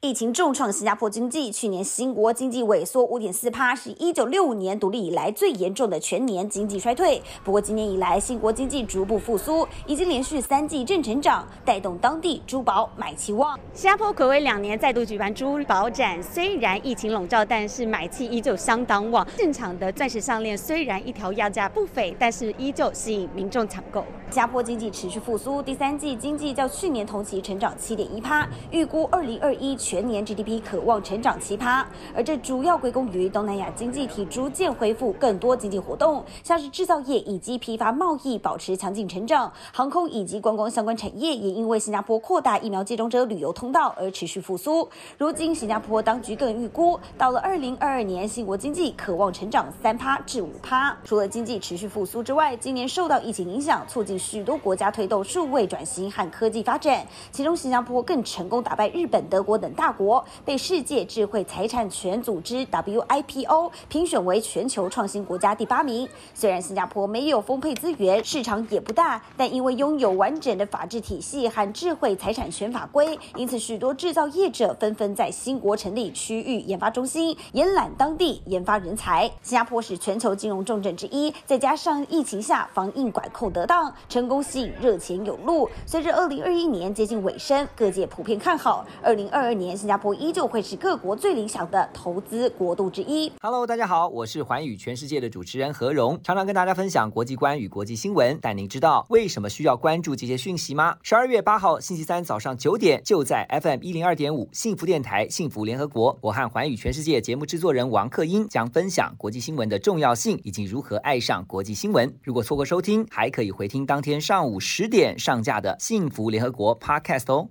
疫情重创新加坡经济，去年新国经济萎缩五点四趴，是一九六五年独立以来最严重的全年经济衰退。不过今年以来，新国经济逐步复苏，已经连续三季正成长，带动当地珠宝买气旺。新加坡睽违两年再度举办珠宝展，虽然疫情笼罩，但是买气依旧相当旺。现场的钻石项链虽然一条要价不菲，但是依旧吸引民众抢购。新加坡经济持续复苏，第三季经济较去年同期成长七点一趴，预估二零二一。全年 GDP 可望成长七趴，而这主要归功于东南亚经济体逐渐恢复更多经济活动，像是制造业以及批发贸易保持强劲成长，航空以及观光相关产业也因为新加坡扩大疫苗接种者旅游通道而持续复苏。如今，新加坡当局更预估，到了二零二二年，新国经济可望成长三趴至五趴。除了经济持续复苏之外，今年受到疫情影响，促进许多国家推动数位转型和科技发展，其中新加坡更成功打败日本、德国等。大国被世界智慧财产权组织 WIPO 评选为全球创新国家第八名。虽然新加坡没有丰沛资源，市场也不大，但因为拥有完整的法治体系和智慧财产权法规，因此许多制造业者纷纷在新国成立区域研发中心，延揽当地研发人才。新加坡是全球金融重镇之一，再加上疫情下防疫管控得当，成功吸引热钱涌入。随着二零二一年接近尾声，各界普遍看好二零二二年年。新加坡依旧会是各国最理想的投资国度之一。Hello，大家好，我是寰宇全世界的主持人何荣，常常跟大家分享国际观与国际新闻。但您知道为什么需要关注这些讯息吗？十二月八号星期三早上九点，就在 FM 一零二点五幸福电台幸福联合国，我和寰宇全世界节目制作人王克英将分享国际新闻的重要性以及如何爱上国际新闻。如果错过收听，还可以回听当天上午十点上架的幸福联合国 Podcast 哦。